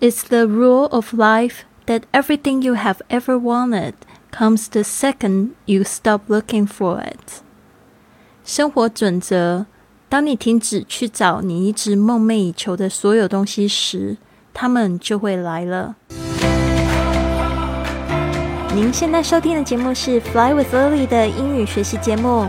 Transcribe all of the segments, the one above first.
It's the rule of life that everything you have ever wanted comes the second you stop looking for it。生活准则：当你停止去找你一直梦寐以求的所有东西时，他们就会来了。您现在收听的节目是《Fly with Lily》的英语学习节目，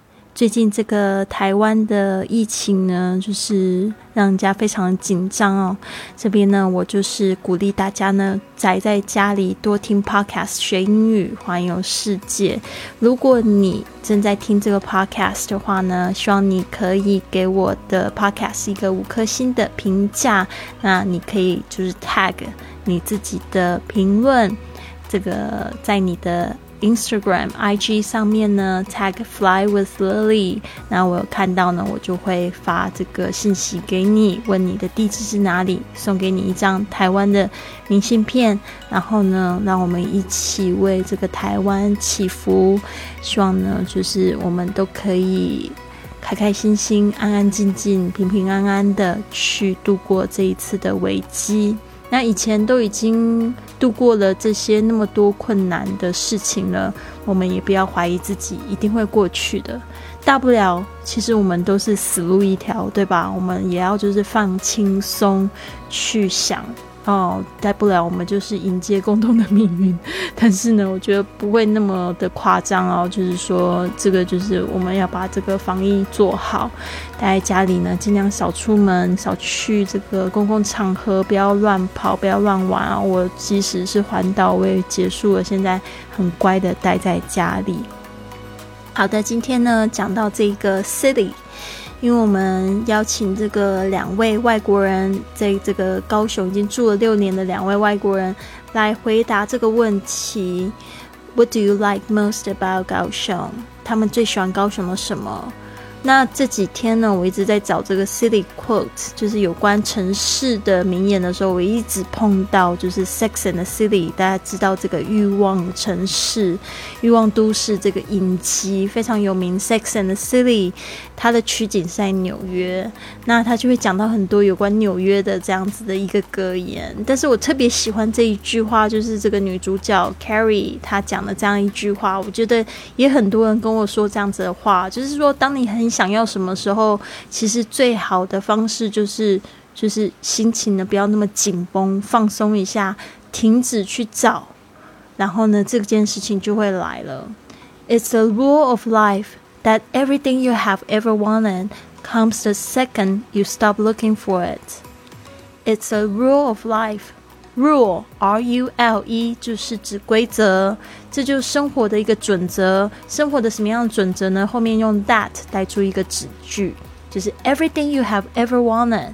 最近这个台湾的疫情呢，就是让人家非常紧张哦。这边呢，我就是鼓励大家呢，宅在家里多听 podcast 学英语，环游世界。如果你正在听这个 podcast 的话呢，希望你可以给我的 podcast 一个五颗星的评价。那你可以就是 tag 你自己的评论，这个在你的。Instagram、IG 上面呢，tag Fly with Lily，那我有看到呢，我就会发这个信息给你，问你的地址是哪里，送给你一张台湾的明信片，然后呢，让我们一起为这个台湾祈福，希望呢，就是我们都可以开开心心、安安静静、平平安安的去度过这一次的危机。那以前都已经度过了这些那么多困难的事情了，我们也不要怀疑自己一定会过去的。大不了，其实我们都是死路一条，对吧？我们也要就是放轻松去想。哦，待不了我们就是迎接共同的命运，但是呢，我觉得不会那么的夸张哦。就是说，这个就是我们要把这个防疫做好，待在家里呢，尽量少出门，少去这个公共场合，不要乱跑，不要乱玩啊。我即使是环岛，我也结束了，现在很乖的待在家里。好的，今天呢，讲到这个 city。因为我们邀请这个两位外国人，在这个高雄已经住了六年的两位外国人来回答这个问题：What do you like most about 高雄？他们最喜欢高雄的什么？那这几天呢，我一直在找这个 city quote，就是有关城市的名言的时候，我一直碰到就是 Sex and the City，大家知道这个欲望城市、欲望都市这个影集非常有名，Sex and the City，它的取景在纽约，那他就会讲到很多有关纽约的这样子的一个格言。但是我特别喜欢这一句话，就是这个女主角 Carrie 她讲的这样一句话，我觉得也很多人跟我说这样子的话，就是说当你很想要什么时候，其实最好的方式就是就是心情呢不要那么紧绷，放松一下，停止去找，然后呢这件事情就会来了。It's a rule of life that everything you have ever wanted comes the second you stop looking for it. It's a rule of life. Rule, R-U-L-E，就是指规则，这就是生活的一个准则。生活的什么样的准则呢？后面用 that 带出一个子句，就是 everything you have ever wanted。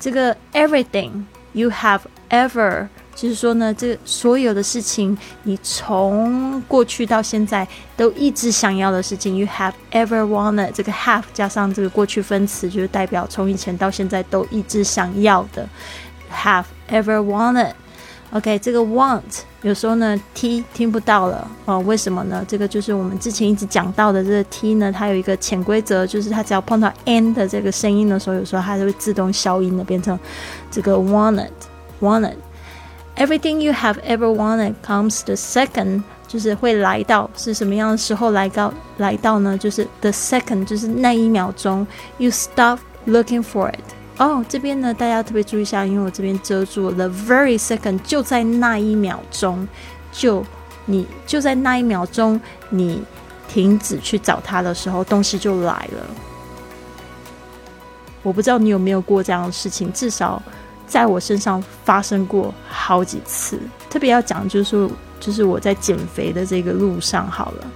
这个 everything you have ever，就是说呢，这所有的事情，你从过去到现在都一直想要的事情，you have ever wanted。这个 have 加上这个过去分词，就是代表从以前到现在都一直想要的，have ever wanted。OK，这个 want 有时候呢 T 听不到了哦，为什么呢？这个就是我们之前一直讲到的这个 T 呢，它有一个潜规则，就是它只要碰到 N 的这个声音的时候，有时候它就会自动消音的，变成这个 wanted wanted。Everything you have ever wanted comes the second，就是会来到是什么样的时候来到来到呢？就是 the second，就是那一秒钟，you stop looking for it。哦，这边呢，大家特别注意一下，因为我这边遮住了。The very second，就在那一秒钟，就你就在那一秒钟，你停止去找它的时候，东西就来了。我不知道你有没有过这样的事情，至少在我身上发生过好几次。特别要讲，就是，就是我在减肥的这个路上，好了，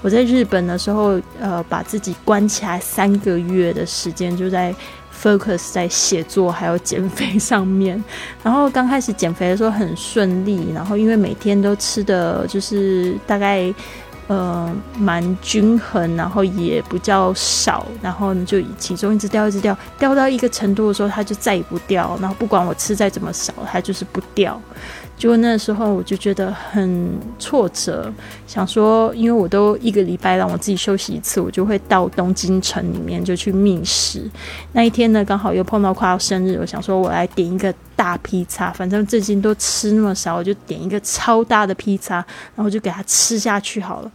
我在日本的时候，呃，把自己关起来三个月的时间，就在。Focus 在写作还有减肥 上面，然后刚开始减肥的时候很顺利，然后因为每天都吃的就是大概呃蛮均衡，然后也比较少，然后就其中一直掉一直掉，掉到一个程度的时候，它就再也不掉，然后不管我吃再怎么少，它就是不掉。结果那时候我就觉得很挫折，想说，因为我都一个礼拜让我自己休息一次，我就会到东京城里面就去觅食。那一天呢，刚好又碰到快要生日，我想说我来点一个大披萨，反正最近都吃那么少，我就点一个超大的披萨，然后就给它吃下去好了。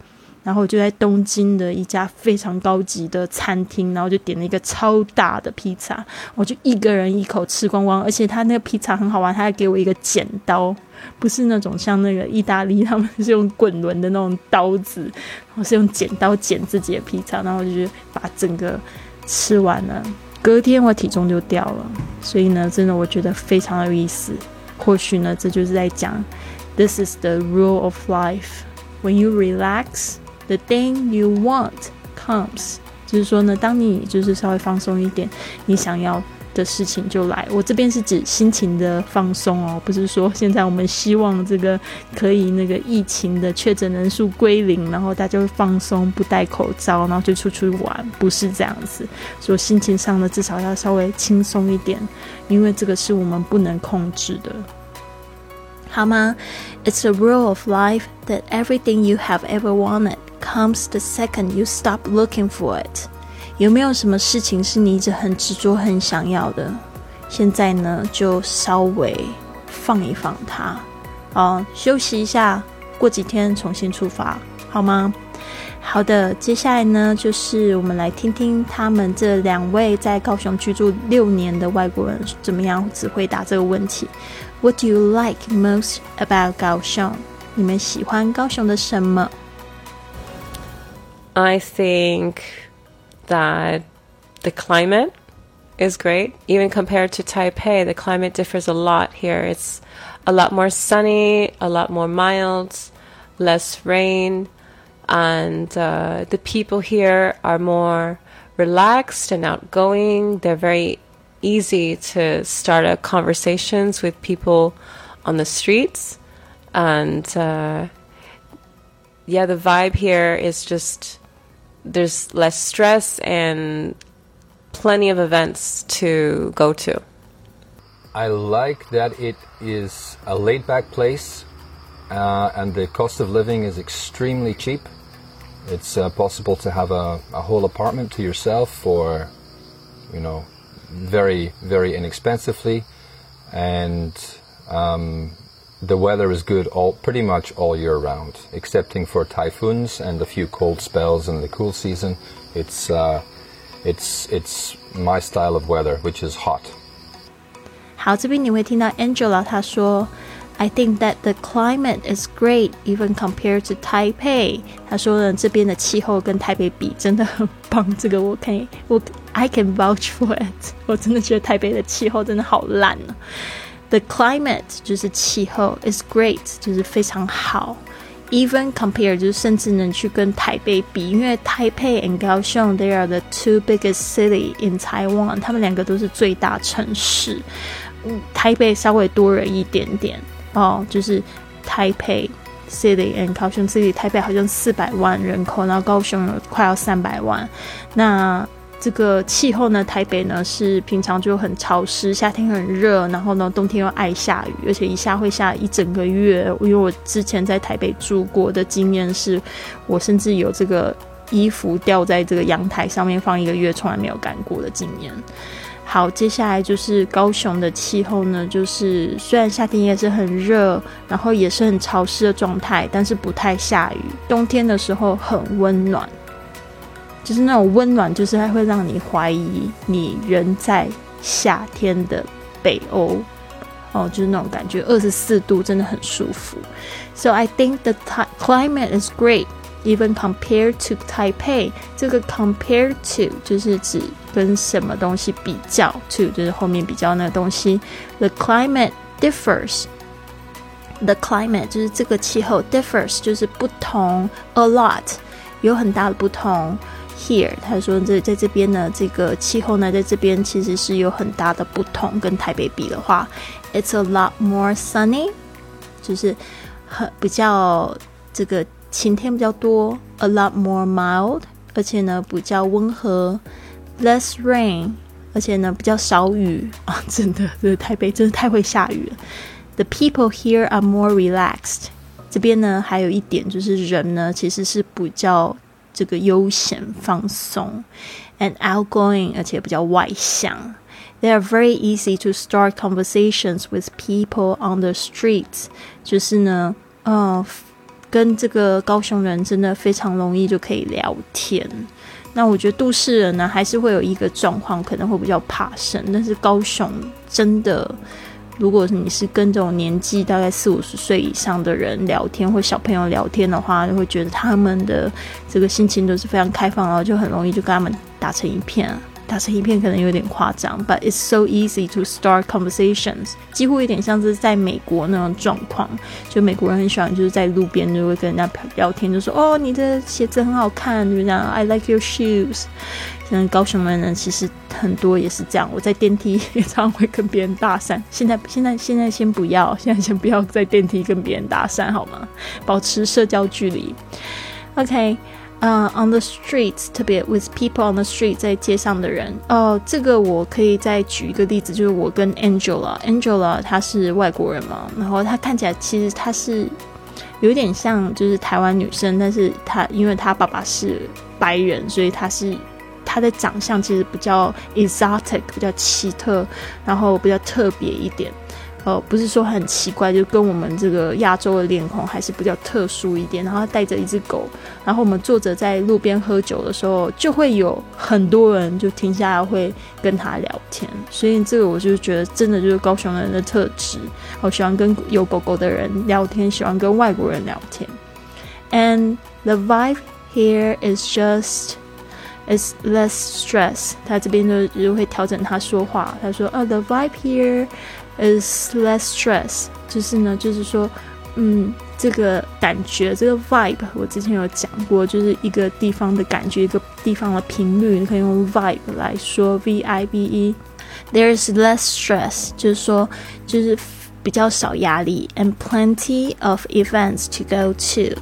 然后我就在东京的一家非常高级的餐厅，然后就点了一个超大的披萨，我就一个人一口吃光光，而且他那个披萨很好玩，他还给我一个剪刀，不是那种像那个意大利他们是用滚轮的那种刀子，我是用剪刀剪自己的披萨，然后我就把整个吃完了。隔天我体重就掉了，所以呢，真的我觉得非常有意思。或许呢，这就是在讲，This is the rule of life. When you relax. The thing you want comes，就是说呢，当你就是稍微放松一点，你想要的事情就来。我这边是指心情的放松哦，不是说现在我们希望这个可以那个疫情的确诊人数归零，然后大家会放松，不戴口罩，然后就出去玩，不是这样子。所以心情上呢，至少要稍微轻松一点，因为这个是我们不能控制的。好吗？It's a rule of life that everything you have ever wanted comes the second you stop looking for it。有没有什么事情是你一直很执着、很想要的？现在呢，就稍微放一放它，啊，休息一下，过几天重新出发，好吗？好的，接下来呢，就是我们来听听他们这两位在高雄居住六年的外国人怎么样子回答这个问题。What do you like most about Kaohsiung? I think that the climate is great. Even compared to Taipei, the climate differs a lot here. It's a lot more sunny, a lot more mild, less rain, and uh, the people here are more relaxed and outgoing. They're very easy to start a conversations with people on the streets. And uh, yeah the vibe here is just there's less stress and plenty of events to go to. I like that it is a laid back place uh, and the cost of living is extremely cheap it's uh, possible to have a, a whole apartment to yourself for you know very, very inexpensively, and um, the weather is good all pretty much all year round, excepting for typhoons and a few cold spells in the cool season. It's uh, it's it's my style of weather, which is hot. 好，这边你会听到 Angela 她说。 I think that the climate is great, even compared to Taipei。他说呢，这边的气候跟台北比真的很棒。这个我可以，我 I can vouch for it。我真的觉得台北的气候真的好烂呢。The climate 就是气候 is great，就是非常好。Even compare 就是甚至能去跟台北比，因为台北 and 高雄 they are the two biggest city in Taiwan，他们两个都是最大城市。嗯，台北稍微多人一点点。 哦，就是台北 city and 高雄 city，台北好像四百万人口，然后高雄有快要三百万。那这个气候呢，台北呢是平常就很潮湿，夏天很热，然后呢冬天又爱下雨，而且一下会下一整个月。因为我之前在台北住过的经验是，我甚至有这个衣服吊在这个阳台上面放一个月，从来没有干过的经验。好，接下来就是高雄的气候呢，就是虽然夏天也是很热，然后也是很潮湿的状态，但是不太下雨。冬天的时候很温暖，就是那种温暖，就是还会让你怀疑你人在夏天的北欧哦，就是那种感觉，二十四度真的很舒服。So I think the climate is great. Even compared to Taipei，这个 compare to 就是指跟什么东西比较，to 就是后面比较那个东西。The climate differs。The climate 就是这个气候 differs 就是不同 a lot，有很大的不同。Here 他说这在这边呢，这个气候呢，在这边其实是有很大的不同。跟台北比的话，It's a lot more sunny，就是很比较这个。 晴天比较多，a lot more mild，而且呢比较温和，less rain，而且呢比较少雨啊，真的，这个台北真的太会下雨了。The people here are more relaxed。这边呢还有一点就是人呢其实是比较这个悠闲放松，and outgoing，而且比较外向。They are very easy to start conversations with people on the streets。就是呢，呃， 跟这个高雄人真的非常容易就可以聊天。那我觉得都市人呢，还是会有一个状况，可能会比较怕生。但是高雄真的，如果你是跟这种年纪大概四五十岁以上的人聊天，或小朋友聊天的话，就会觉得他们的这个心情都是非常开放，然后就很容易就跟他们打成一片。打成一片可能有点夸张，but it's so easy to start conversations，几乎有点像是在美国那种状况。就美国人很喜欢就是在路边就会跟人家聊天，就说哦你的鞋子很好看，就这样 I like your shoes。像高雄人呢，其实很多也是这样。我在电梯也常会跟别人搭讪。现在现在现在先不要，现在先不要在电梯跟别人搭讪好吗？保持社交距离。OK。呃，on the streets，特别 with people on the street，在街上的人。哦，这个我可以再举一个例子，就是我跟 Angela，Angela 她是外国人嘛，然后她看起来其实她是有点像就是台湾女生，但是她因为她爸爸是白人，所以她是她的长相其实比较 exotic，比较奇特，然后比较特别一点。呃，不是说很奇怪，就跟我们这个亚洲的脸孔还是比较特殊一点。然后他带着一只狗，然后我们坐着在路边喝酒的时候，就会有很多人就停下来会跟他聊天。所以这个我就觉得真的就是高雄人的特质，我喜欢跟有狗狗的人聊天，喜欢跟外国人聊天。And the vibe here is just is less stress。他这边就就会调整他说话，他说，呃，the vibe here。is less stress，就是呢，就是说，嗯，这个感觉，这个 vibe，我之前有讲过，就是一个地方的感觉，一个地方的频率，你可以用 vibe 来说，v i b e。There is less stress，就是说，就是比较少压力，and plenty of events to go to。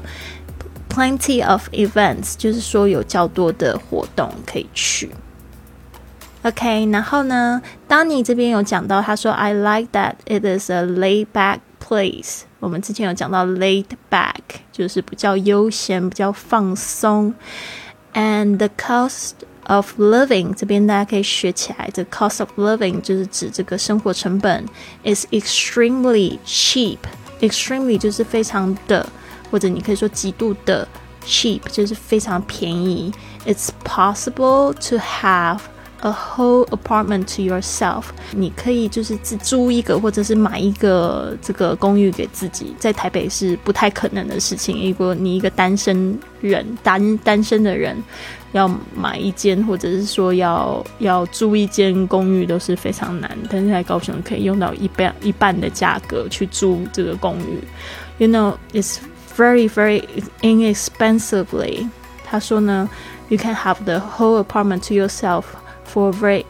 Plenty of events，就是说有较多的活动可以去。OK，然后呢，当你这边有讲到，他说 I like that it is a laid back place。我们之前有讲到 laid back，就是比较悠闲、比较放松。And the cost of living 这边大家可以学起来，这 cost of living 就是指这个生活成本 is extremely cheap。extremely 就是非常的， 或者你可以说极度的 cheap，就是非常便宜。It's possible to have A whole apartment to yourself，你可以就是自租一个，或者是买一个这个公寓给自己。在台北是不太可能的事情。如果你一个单身人，单单身的人要买一间，或者是说要要租一间公寓，都是非常难。但是在高雄可以用到一半一半的价格去租这个公寓。You know, it's very very inexpensively。他说呢，You can have the whole apartment to yourself。for very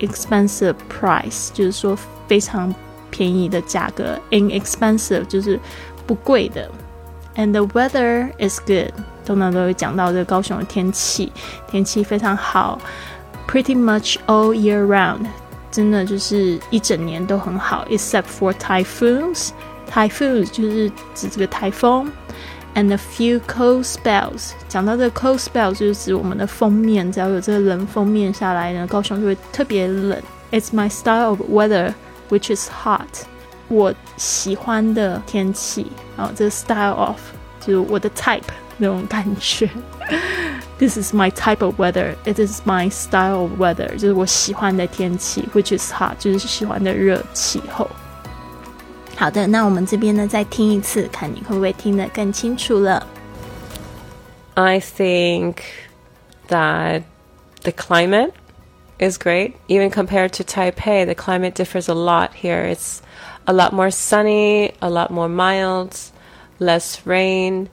expensive price，就是说非常便宜的价格，inexpensive 就是不贵的。And the weather is good，通常都会讲到这个高雄的天气，天气非常好，pretty much all year round，真的就是一整年都很好，except for typhoons。 typhoons 就是指这个台风。and a few cold spells。讲到这个 cold spell，就是指我们的封面，只要有这个冷封面下来呢，高雄就会特别冷。It's my style of weather, which is hot。我喜欢的天气啊，这个 style of 就是我的 type 那种感觉。This is my type of weather. It is my style of weather，就是我喜欢的天气，which is hot，就是喜欢的热气候。 好的，那我们这边呢再听一次，看你会不会听得更清楚了。I think that the climate is great. Even compared to Taipei, the climate differs a lot here. It's a lot more sunny, a lot more mild, less rain,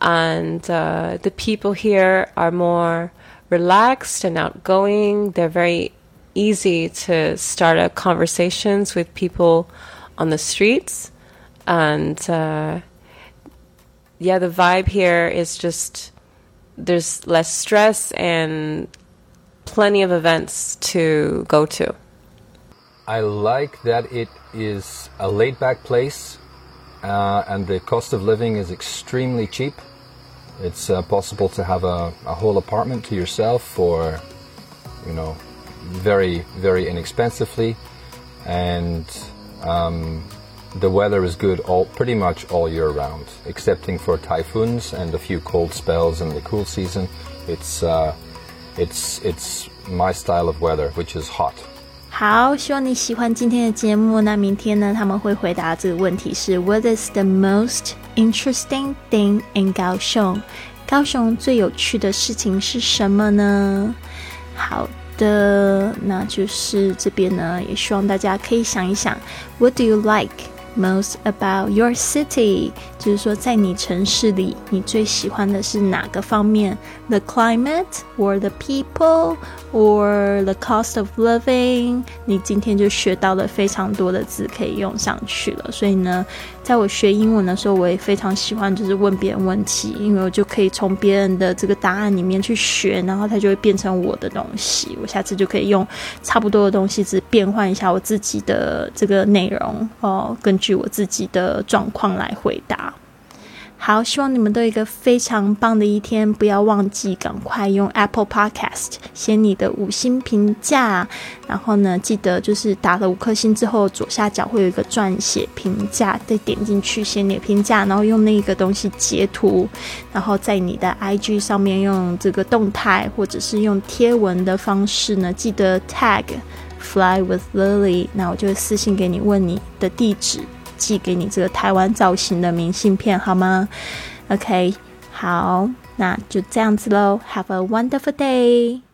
and uh, the people here are more relaxed and outgoing. They're very easy to start up conversations with people on the streets, and uh, yeah, the vibe here is just there's less stress and plenty of events to go to. I like that it is a laid back place uh, and the cost of living is extremely cheap. It's uh, possible to have a, a whole apartment to yourself for, you know, very, very inexpensively. And um, the weather is good all pretty much all year round, excepting for typhoons and a few cold spells in the cool season. It's uh, it's it's my style of weather, which is hot. 好，希望你喜欢今天的节目。那明天呢，他们会回答这个问题是 What is the most interesting thing in 高雄？高雄最有趣的事情是什么呢？好 的，那就是这边呢，也希望大家可以想一想，What do you like？Most about your city，就是说在你城市里，你最喜欢的是哪个方面？The climate or the people or the cost of living？你今天就学到了非常多的字可以用上去了。所以呢，在我学英文的时候，我也非常喜欢就是问别人问题，因为我就可以从别人的这个答案里面去学，然后它就会变成我的东西。我下次就可以用差不多的东西，只变换一下我自己的这个内容哦，跟据我自己的状况来回答。好，希望你们都有一个非常棒的一天。不要忘记赶快用 Apple Podcast 写你的五星评价，然后呢，记得就是打了五颗星之后，左下角会有一个撰写评价，再点进去写你的评价，然后用那个东西截图，然后在你的 IG 上面用这个动态或者是用贴文的方式呢，记得 tag Fly with Lily，那我就私信给你，问你的地址。寄给你这个台湾造型的明信片好吗？OK，好，那就这样子喽。Have a wonderful day。